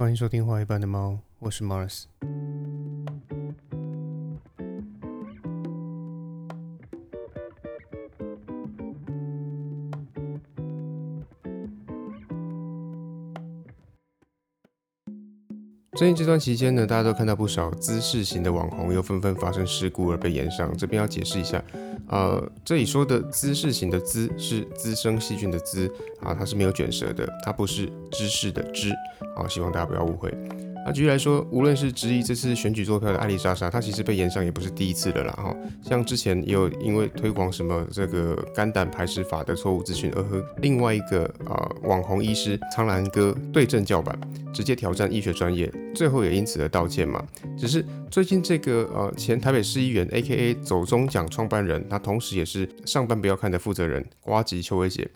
欢迎收听画一般的猫，我是 Mars。最近这段期间呢，大家都看到不少姿势型的网红又纷纷发生事故而被延上。这边要解释一下，呃，这里说的姿势型的姿是滋生细菌的滋啊，它是没有卷舌的，它不是知识的知。好，希望大家不要误会。那举例来说，无论是质疑这次选举坐票的艾丽莎莎，她其实被延上也不是第一次了啦。哈，像之前也有因为推广什么这个肝胆排石法的错误资讯，而和另外一个啊网红医师苍兰哥对阵叫板，直接挑战医学专业，最后也因此而道歉嘛。只是最近这个呃前台北市议员 A.K.A 走中奖创办人，他同时也是上班不要看的负责人瓜吉邱薇姐。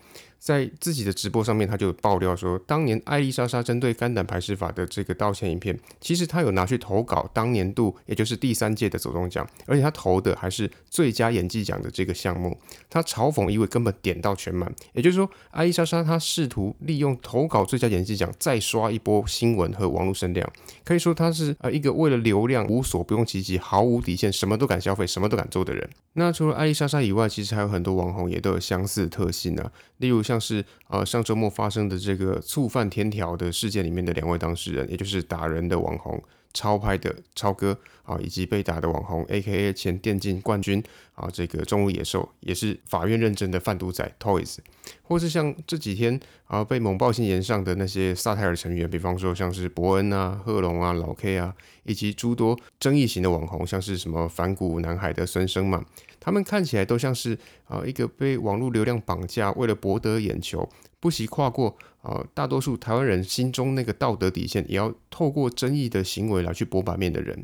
在自己的直播上面，他就爆料说，当年艾丽莎莎针对肝胆排石法的这个道歉影片，其实他有拿去投稿当年度，也就是第三届的走动奖，而且他投的还是最佳演技奖的这个项目。他嘲讽一位根本点到全满，也就是说，艾丽莎莎她试图利用投稿最佳演技奖再刷一波新闻和网络声量，可以说他是呃一个为了流量无所不用其极、毫无底线、什么都敢消费、什么都敢做的人。那除了艾丽莎莎以外，其实还有很多网红也都有相似特性啊，例如像。像是呃上周末发生的这个触犯天条的事件里面的两位当事人，也就是打人的网红超拍的超哥啊，以及被打的网红 A.K.A 前电竞冠军啊，这个中物野兽也是法院认证的贩毒仔 Toys，或是像这几天啊被猛爆新言上的那些萨泰尔成员，比方说像是伯恩啊、贺龙啊、老 K 啊，以及诸多争议型的网红，像是什么反骨男孩的孙生嘛。他们看起来都像是啊一个被网络流量绑架，为了博得眼球，不惜跨过啊大多数台湾人心中那个道德底线，也要透过争议的行为来去博版面的人。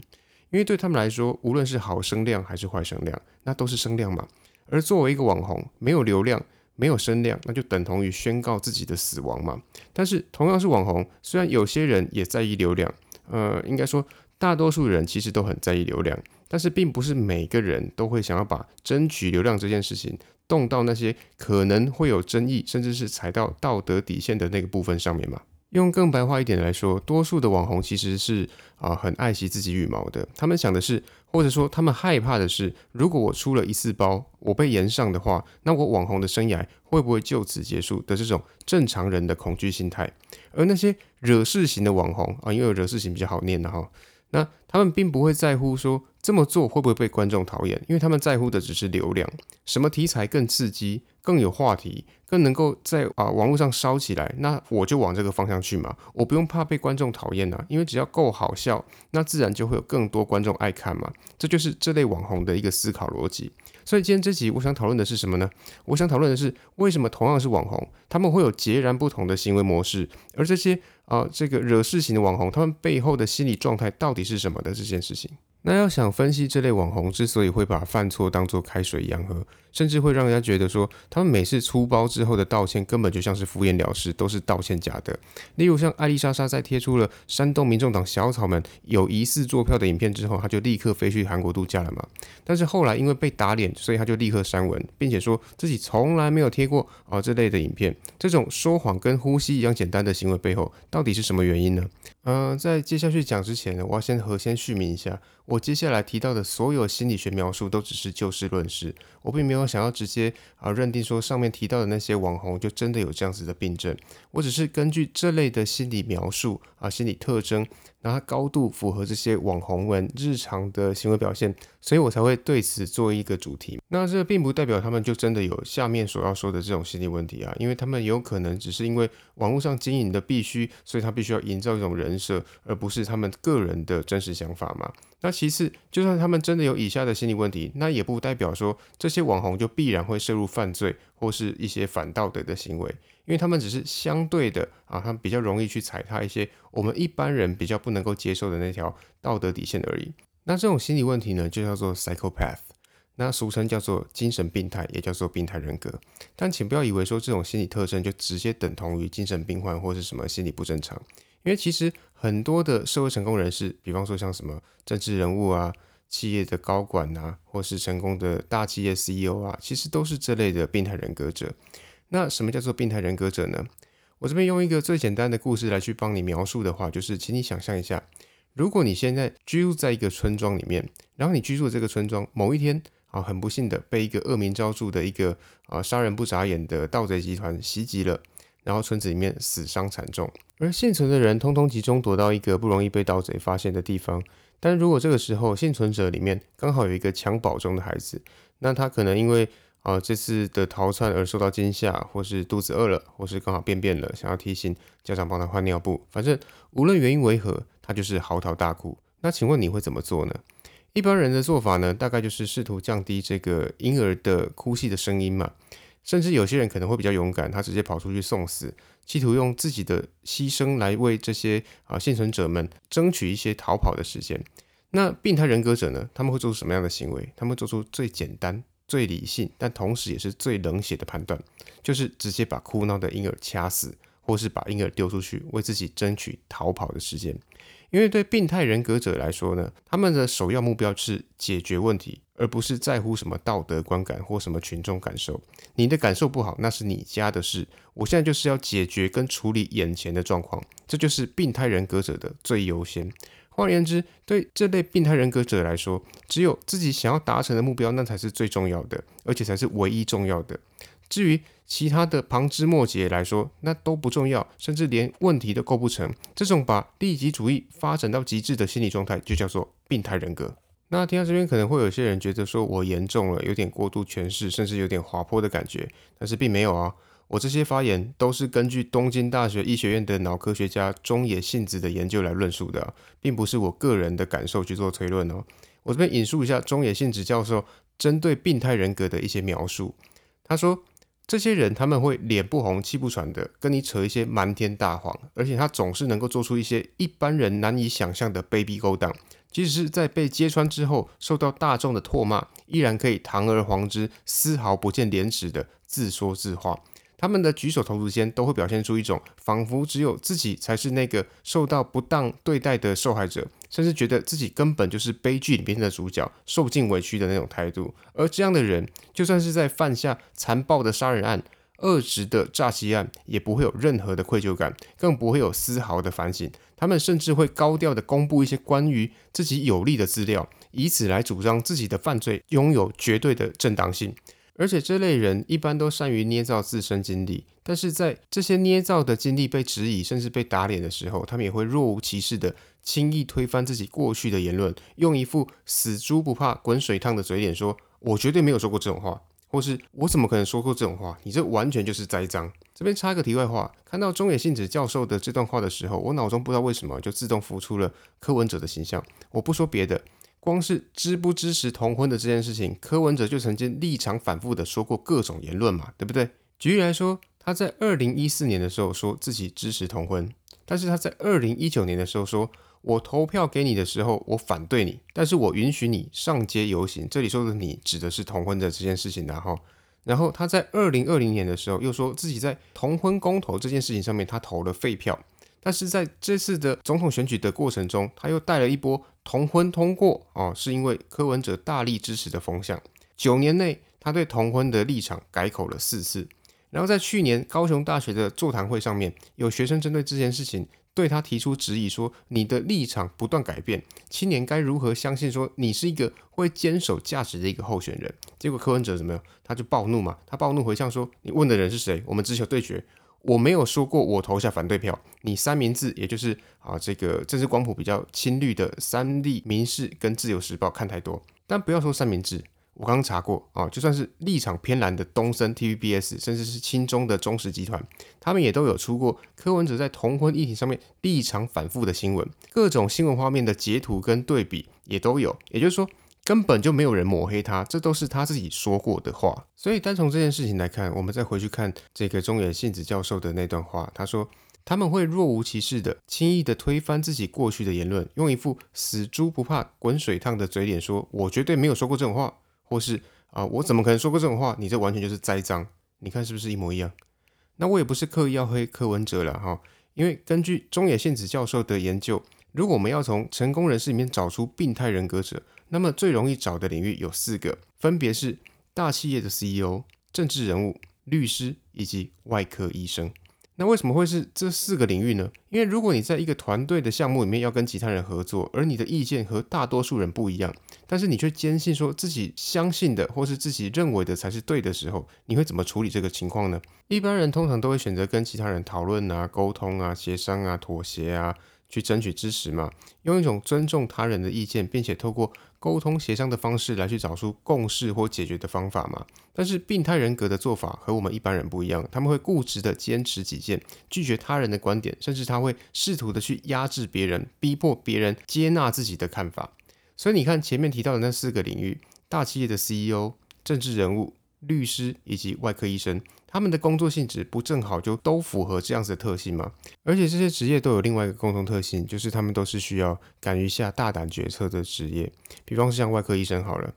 因为对他们来说，无论是好声量还是坏声量，那都是声量嘛。而作为一个网红，没有流量，没有声量，那就等同于宣告自己的死亡嘛。但是同样是网红，虽然有些人也在意流量，呃，应该说大多数人其实都很在意流量。但是并不是每个人都会想要把争取流量这件事情动到那些可能会有争议，甚至是踩到道德底线的那个部分上面嘛？用更白话一点来说，多数的网红其实是啊很爱惜自己羽毛的。他们想的是，或者说他们害怕的是，如果我出了一次包，我被延上的话，那我网红的生涯会不会就此结束的这种正常人的恐惧心态。而那些惹事型的网红啊，因为惹事型比较好念的哈。那他们并不会在乎说这么做会不会被观众讨厌，因为他们在乎的只是流量，什么题材更刺激、更有话题、更能够在啊网络上烧起来，那我就往这个方向去嘛，我不用怕被观众讨厌呐，因为只要够好笑，那自然就会有更多观众爱看嘛，这就是这类网红的一个思考逻辑。所以今天这集我想讨论的是什么呢？我想讨论的是为什么同样是网红，他们会有截然不同的行为模式，而这些啊这个惹事型的网红，他们背后的心理状态到底是什么的这件事情。那要想分析这类网红之所以会把犯错当作开水一样喝，甚至会让人家觉得说他们每次出包之后的道歉根本就像是敷衍了事，都是道歉假的。例如像艾丽莎莎在贴出了煽动民众党小草们有疑似坐票的影片之后，他就立刻飞去韩国度假了嘛。但是后来因为被打脸，所以他就立刻删文，并且说自己从来没有贴过啊这类的影片。这种说谎跟呼吸一样简单的行为背后，到底是什么原因呢？呃，在接下去讲之前呢，我要先和先续明一下，我接下来提到的所有心理学描述都只是就事论事，我并没有想要直接啊认定说上面提到的那些网红就真的有这样子的病症，我只是根据这类的心理描述啊心理特征。然后高度符合这些网红们日常的行为表现，所以我才会对此做一个主题。那这并不代表他们就真的有下面所要说的这种心理问题啊，因为他们有可能只是因为网络上经营的必须，所以他必须要营造一种人设，而不是他们个人的真实想法嘛。那其次，就算他们真的有以下的心理问题，那也不代表说这些网红就必然会涉入犯罪或是一些反道德的行为。因为他们只是相对的啊，他们比较容易去踩踏一些我们一般人比较不能够接受的那条道德底线而已。那这种心理问题呢，就叫做 psychopath，那俗称叫做精神病态，也叫做病态人格。但请不要以为说这种心理特征就直接等同于精神病患或是什么心理不正常。因为其实很多的社会成功人士，比方说像什么政治人物啊、企业的高管啊，或是成功的大企业 CEO 啊，其实都是这类的病态人格者。那什么叫做病态人格者呢？我这边用一个最简单的故事来去帮你描述的话，就是请你想象一下，如果你现在居住在一个村庄里面，然后你居住的这个村庄某一天啊，很不幸的被一个恶名昭著的一个啊杀人不眨眼的盗贼集团袭击了，然后村子里面死伤惨重，而幸存的人通通集中躲到一个不容易被盗贼发现的地方。但如果这个时候幸存者里面刚好有一个襁褓中的孩子，那他可能因为啊这次的逃窜而受到惊吓，或是肚子饿了，或是刚好便便了，想要提醒家长帮他换尿布，反正无论原因为何，他就是嚎啕大哭。那请问你会怎么做呢？一般人的做法呢，大概就是试图降低这个婴儿的哭泣的声音嘛。甚至有些人可能会比较勇敢，他直接跑出去送死，企图用自己的牺牲来为这些啊幸存者们争取一些逃跑的时间。那病态人格者呢？他们会做出什么样的行为？他们做出最简单、最理性，但同时也是最冷血的判断，就是直接把哭闹的婴儿掐死，或是把婴儿丢出去，为自己争取逃跑的时间。因为对病态人格者来说呢，他们的首要目标是解决问题，而不是在乎什么道德观感或什么群众感受。你的感受不好，那是你家的事。我现在就是要解决跟处理眼前的状况，这就是病态人格者的最优先。换言之，对这类病态人格者来说，只有自己想要达成的目标，那才是最重要的，而且才是唯一重要的。至于其他的旁枝末节来说，那都不重要，甚至连问题都构不成。这种把利己主义发展到极致的心理状态，就叫做病态人格。那听到这边，可能会有些人觉得说我严重了，有点过度诠释，甚至有点滑坡的感觉。但是并没有啊，我这些发言都是根据东京大学医学院的脑科学家中野信子的研究来论述的，并不是我个人的感受去做推论哦。我这边引述一下中野信子教授针对病态人格的一些描述，他说。这些人他们会脸不红气不喘的跟你扯一些瞒天大谎，而且他总是能够做出一些一般人难以想象的卑鄙勾当，即使是在被揭穿之后受到大众的唾骂，依然可以堂而皇之、丝毫不见廉耻的自说自话。他们的举手投足间都会表现出一种仿佛只有自己才是那个受到不当对待的受害者，甚至觉得自己根本就是悲剧里面的主角，受尽委屈的那种态度。而这样的人，就算是在犯下残暴的杀人案、恶质的诈欺案，也不会有任何的愧疚感，更不会有丝毫的反省。他们甚至会高调的公布一些关于自己有利的资料，以此来主张自己的犯罪拥有绝对的正当性。而且这类人一般都善于捏造自身经历，但是在这些捏造的经历被质疑甚至被打脸的时候，他们也会若无其事的轻易推翻自己过去的言论，用一副死猪不怕滚水烫的嘴脸说：“我绝对没有说过这种话，或是我怎么可能说过这种话？你这完全就是栽赃。”这边插个题外话，看到中野信子教授的这段话的时候，我脑中不知道为什么就自动浮出了柯文哲的形象。我不说别的。光是支不支持同婚的这件事情，柯文哲就曾经立场反复的说过各种言论嘛，对不对？举例来说，他在二零一四年的时候说自己支持同婚，但是他在二零一九年的时候说，我投票给你的时候，我反对你，但是我允许你上街游行。这里说的你指的是同婚的这件事情，然后，然后他在二零二零年的时候又说自己在同婚公投这件事情上面他投了废票。但是在这次的总统选举的过程中，他又带了一波同婚通过哦，是因为柯文哲大力支持的风向。九年内，他对同婚的立场改口了四次。然后在去年高雄大学的座谈会上面，有学生针对这件事情对他提出质疑，说你的立场不断改变，青年该如何相信说你是一个会坚守价值的一个候选人？结果柯文哲怎么样？他就暴怒嘛，他暴怒回向说：“你问的人是谁？我们只求对决。”我没有说过我投下反对票，你三明治，也就是啊这个政治光谱比较亲绿的三立、民事跟自由时报看太多，但不要说三明治，我刚查过啊，就算是立场偏蓝的东森、TVBS，甚至是亲中的中石集团，他们也都有出过柯文哲在同婚议题上面立场反复的新闻，各种新闻画面的截图跟对比也都有，也就是说。根本就没有人抹黑他，这都是他自己说过的话。所以单从这件事情来看，我们再回去看这个中野信子教授的那段话，他说他们会若无其事的、轻易的推翻自己过去的言论，用一副死猪不怕滚水烫的嘴脸说：“我绝对没有说过这种话，或是啊，我怎么可能说过这种话？你这完全就是栽赃。你看是不是一模一样？那我也不是刻意要黑柯文哲了哈，因为根据中野宪子教授的研究，如果我们要从成功人士里面找出病态人格者。那么最容易找的领域有四个，分别是大企业的 CEO、政治人物、律师以及外科医生。那为什么会是这四个领域呢？因为如果你在一个团队的项目里面要跟其他人合作，而你的意见和大多数人不一样，但是你却坚信说自己相信的或是自己认为的才是对的时候，你会怎么处理这个情况呢？一般人通常都会选择跟其他人讨论啊、沟通啊、协商啊、妥协啊。去争取支持嘛，用一种尊重他人的意见，并且透过沟通协商的方式来去找出共识或解决的方法嘛。但是病态人格的做法和我们一般人不一样，他们会固执的坚持己见，拒绝他人的观点，甚至他会试图的去压制别人，逼迫别人接纳自己的看法。所以你看前面提到的那四个领域，大企业的 CEO、政治人物、律师以及外科医生。他们的工作性质不正好就都符合这样子的特性吗？而且这些职业都有另外一个共同特性，就是他们都是需要敢于下大胆决策的职业。比方是像外科医生好了，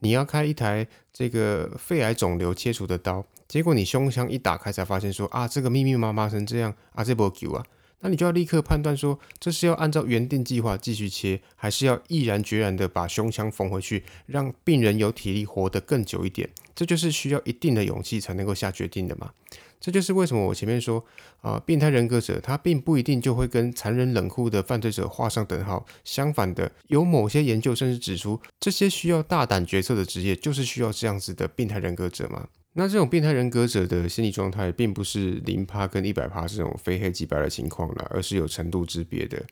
你要开一台这个肺癌肿瘤切除的刀，结果你胸腔一打开才发现说啊，这个密密麻麻成这样啊，这波救啊。那你就要立刻判断说，这是要按照原定计划继续切，还是要毅然决然的把胸腔缝回去，让病人有体力活得更久一点？这就是需要一定的勇气才能够下决定的嘛。这就是为什么我前面说啊，变态人格者他并不一定就会跟残忍冷酷的犯罪者画上等号。相反的，有某些研究甚至指出，这些需要大胆决策的职业，就是需要这样子的变态人格者嘛。那这种变态人格者的心理状态，并不是零趴跟一百趴这种非黑即白的情况了，而是有程度之别的。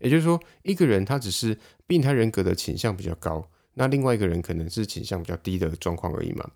也就是说，一个人他只是病态人格的倾向比较高，那另外一个人可能是倾向比较低的状况而已嘛。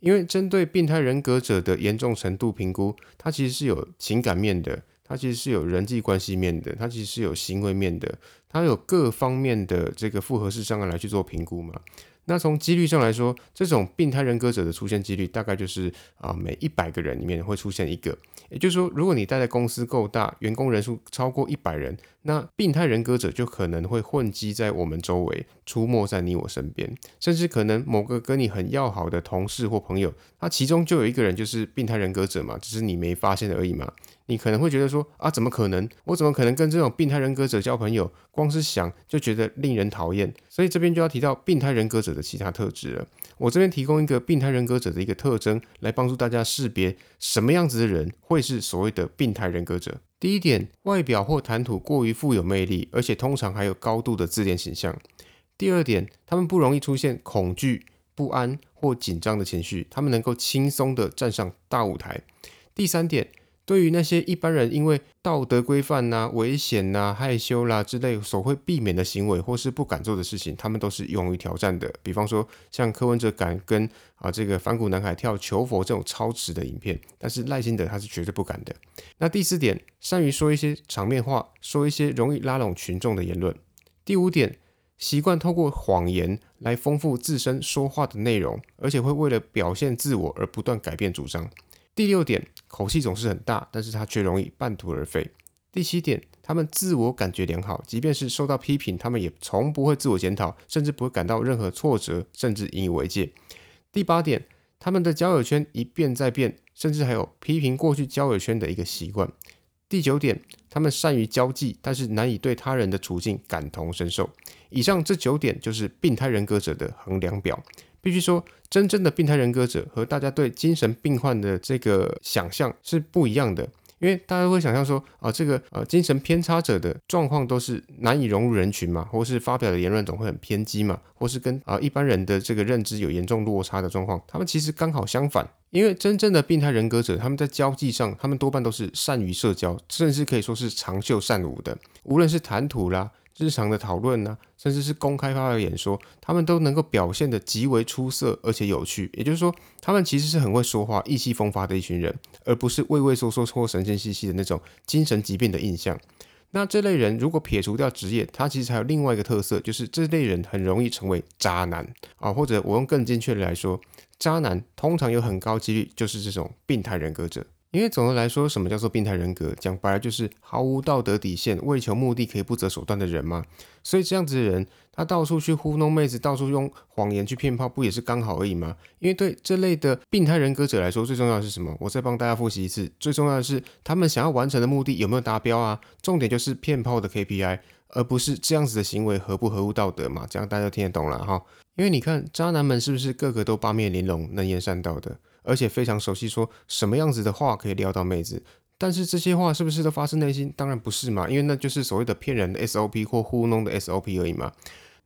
因为针对病态人格者的严重程度评估，它其实是有情感面的，它其实是有人际关系面的，它其实是有行为面的，它有各方面的这个复合式障碍来去做评估嘛。那从几率上来说，这种病态人格者的出现几率大概就是啊，每一百个人里面会出现一个。也就是说，如果你待的公司够大，员工人数超过一百人，那病态人格者就可能会混迹在我们周围，出没在你我身边，甚至可能某个跟你很要好的同事或朋友，他其中就有一个人就是病态人格者嘛，只是你没发现而已嘛。你可能会觉得说啊，怎么可能？我怎么可能跟这种病态人格者交朋友？光是想就觉得令人讨厌。所以这边就要提到病态人格者的其他特质了。我这边提供一个病态人格者的一个特征，来帮助大家识别什么样子的人会是所谓的病态人格者。第一点，外表或谈吐过于富有魅力，而且通常还有高度的自恋形象。第二点，他们不容易出现恐惧、不安或紧张的情绪，他们能够轻松的站上大舞台。第三点。对于那些一般人因为道德规范呐、危险呐、害羞啦之类所会避免的行为，或是不敢做的事情，他们都是勇于挑战的。比方说，像柯文哲敢跟啊这个反骨男孩跳求佛这种超值的影片，但是赖清德他是绝对不敢的。那第四点，善于说一些场面话，说一些容易拉拢群众的言论。第五点，习惯透过谎言来丰富自身说话的内容，而且会为了表现自我而不断改变主张。第六点，口气总是很大，但是他却容易半途而废。第七点，他们自我感觉良好，即便是受到批评，他们也从不会自我检讨，甚至不会感到任何挫折，甚至引以为戒。第八点，他们的交友圈一变再变，甚至还有批评过去交友圈的一个习惯。第九点，他们善于交际，但是难以对他人的处境感同身受。以上这九点就是病态人格者的衡量表。必须说，真正的病态人格者和大家对精神病患的这个想象是不一样的。因为大家会想象说，啊，这个呃精神偏差者的状况都是难以融入人群嘛，或是发表的言论总会很偏激嘛，或是跟啊一般人的这个认知有严重落差的状况。他们其实刚好相反，因为真正的病态人格者，他们在交际上，他们多半都是善于社交，甚至可以说是长袖善舞的，无论是谈吐啦。日常的讨论呢，甚至是公开发表演说，他们都能够表现得极为出色，而且有趣。也就是说，他们其实是很会说话、意气风发的一群人，而不是畏畏缩缩或神经兮兮的那种精神疾病的印象。那这类人如果撇除掉职业，他其实还有另外一个特色，就是这类人很容易成为渣男啊，或者我用更精确的来说，渣男通常有很高几率就是这种病态人格者。因为总的来说，什么叫做病态人格？讲白了就是毫无道德底线、为求目的可以不择手段的人嘛。所以这样子的人，他到处去糊弄妹子，到处用谎言去骗炮，不也是刚好而已吗？因为对这类的病态人格者来说，最重要的是什么？我再帮大家复习一次，最重要的是他们想要完成的目的有没有达标啊？重点就是骗炮的 KPI，而不是这样子的行为合不合乎道德嘛？这样大家听得懂了哈。因为你看渣男们是不是个个都八面玲珑、能言善道的？而且非常熟悉，说什么样子的话可以撩到妹子，但是这些话是不是都发自内心？当然不是嘛，因为那就是所谓的骗人的 SOP 或糊弄的 SOP 而已嘛。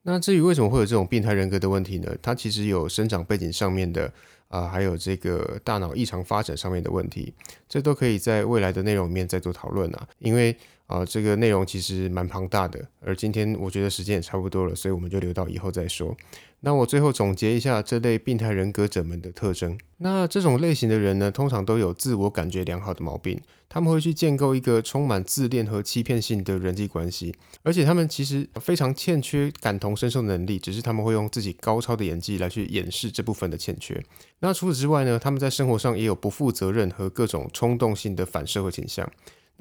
那至于为什么会有这种变态人格的问题呢？它其实有生长背景上面的啊，还有这个大脑异常发展上面的问题，这都可以在未来的内容里面再做讨论啊。因为啊，这个内容其实蛮庞大的，而今天我觉得时间也差不多了，所以我们就留到以后再说。那我最后总结一下这类病态人格者们的特征。那这种类型的人呢，通常都有自我感觉良好的毛病，他们会去建构一个充满自恋和欺骗性的人际关系，而且他们其实非常欠缺感同身受能力，只是他们会用自己高超的演技来去掩饰这部分的欠缺。那除此之外呢，他们在生活上也有不负责任和各种冲动性的反社会倾向。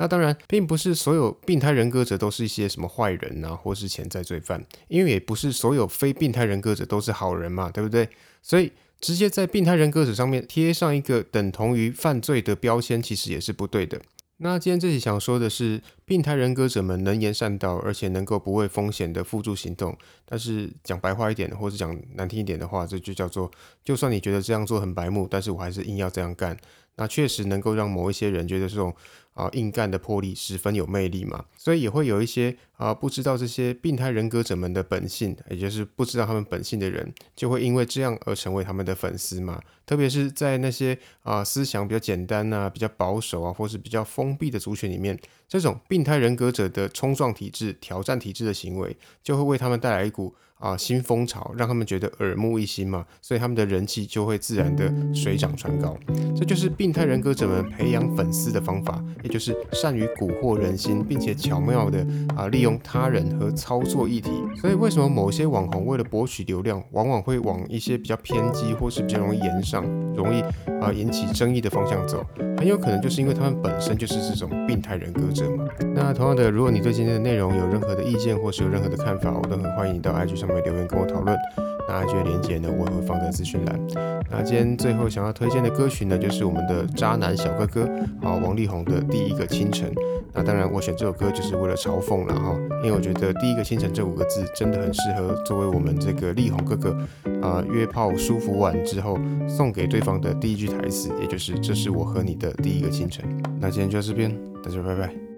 那当然，并不是所有病态人格者都是一些什么坏人呐，或是潜在罪犯，因为也不是所有非病态人格者都是好人嘛，对不对？所以直接在病态人格者上面贴上一个等同于犯罪的标签，其实也是不对的。那今天这里想说的是，病态人格者们能言善道，而且能够不畏风险的付诸行动。但是讲白话一点，或者讲难听一点的话，这就叫做，就算你觉得这样做很白目，但是我还是硬要这样干。那确实能够让某一些人觉得这种啊硬干的魄力十分有魅力嘛，所以也会有一些啊不知道这些病态人格者们的本性，也就是不知道他们本性的人，就会因为这样而成为他们的粉丝嘛。特别是在那些啊思想比较简单啊、比较保守啊，或是比较封闭的族群里面，这种病态人格者的冲撞体制、挑战体制的行为，就会为他们带来一股。啊，新风潮让他们觉得耳目一新嘛，所以他们的人气就会自然的水涨船高。这就是病态人格者们培养粉丝的方法，也就是善于蛊惑人心，并且巧妙的啊利用他人和操作议题。所以为什么某些网红为了博取流量，往往会往一些比较偏激或是比较容易言上、容易啊引起争议的方向走？很有可能就是因为他们本身就是这种病态人格者嘛。那同样的，如果你对今天的内容有任何的意见或是有任何的看法，我都很欢迎你到 IG 上面。留言跟我讨论，那这个链接呢，我也会放在资讯栏。那今天最后想要推荐的歌曲呢，就是我们的渣男小哥哥啊，王力宏的《第一个清晨》。那当然，我选这首歌就是为了嘲讽了哈，因为我觉得“第一个清晨”这五个字真的很适合作为我们这个力宏哥哥啊约炮舒服完之后送给对方的第一句台词，也就是“这是我和你的第一个清晨”。那今天就到这边，大家拜拜。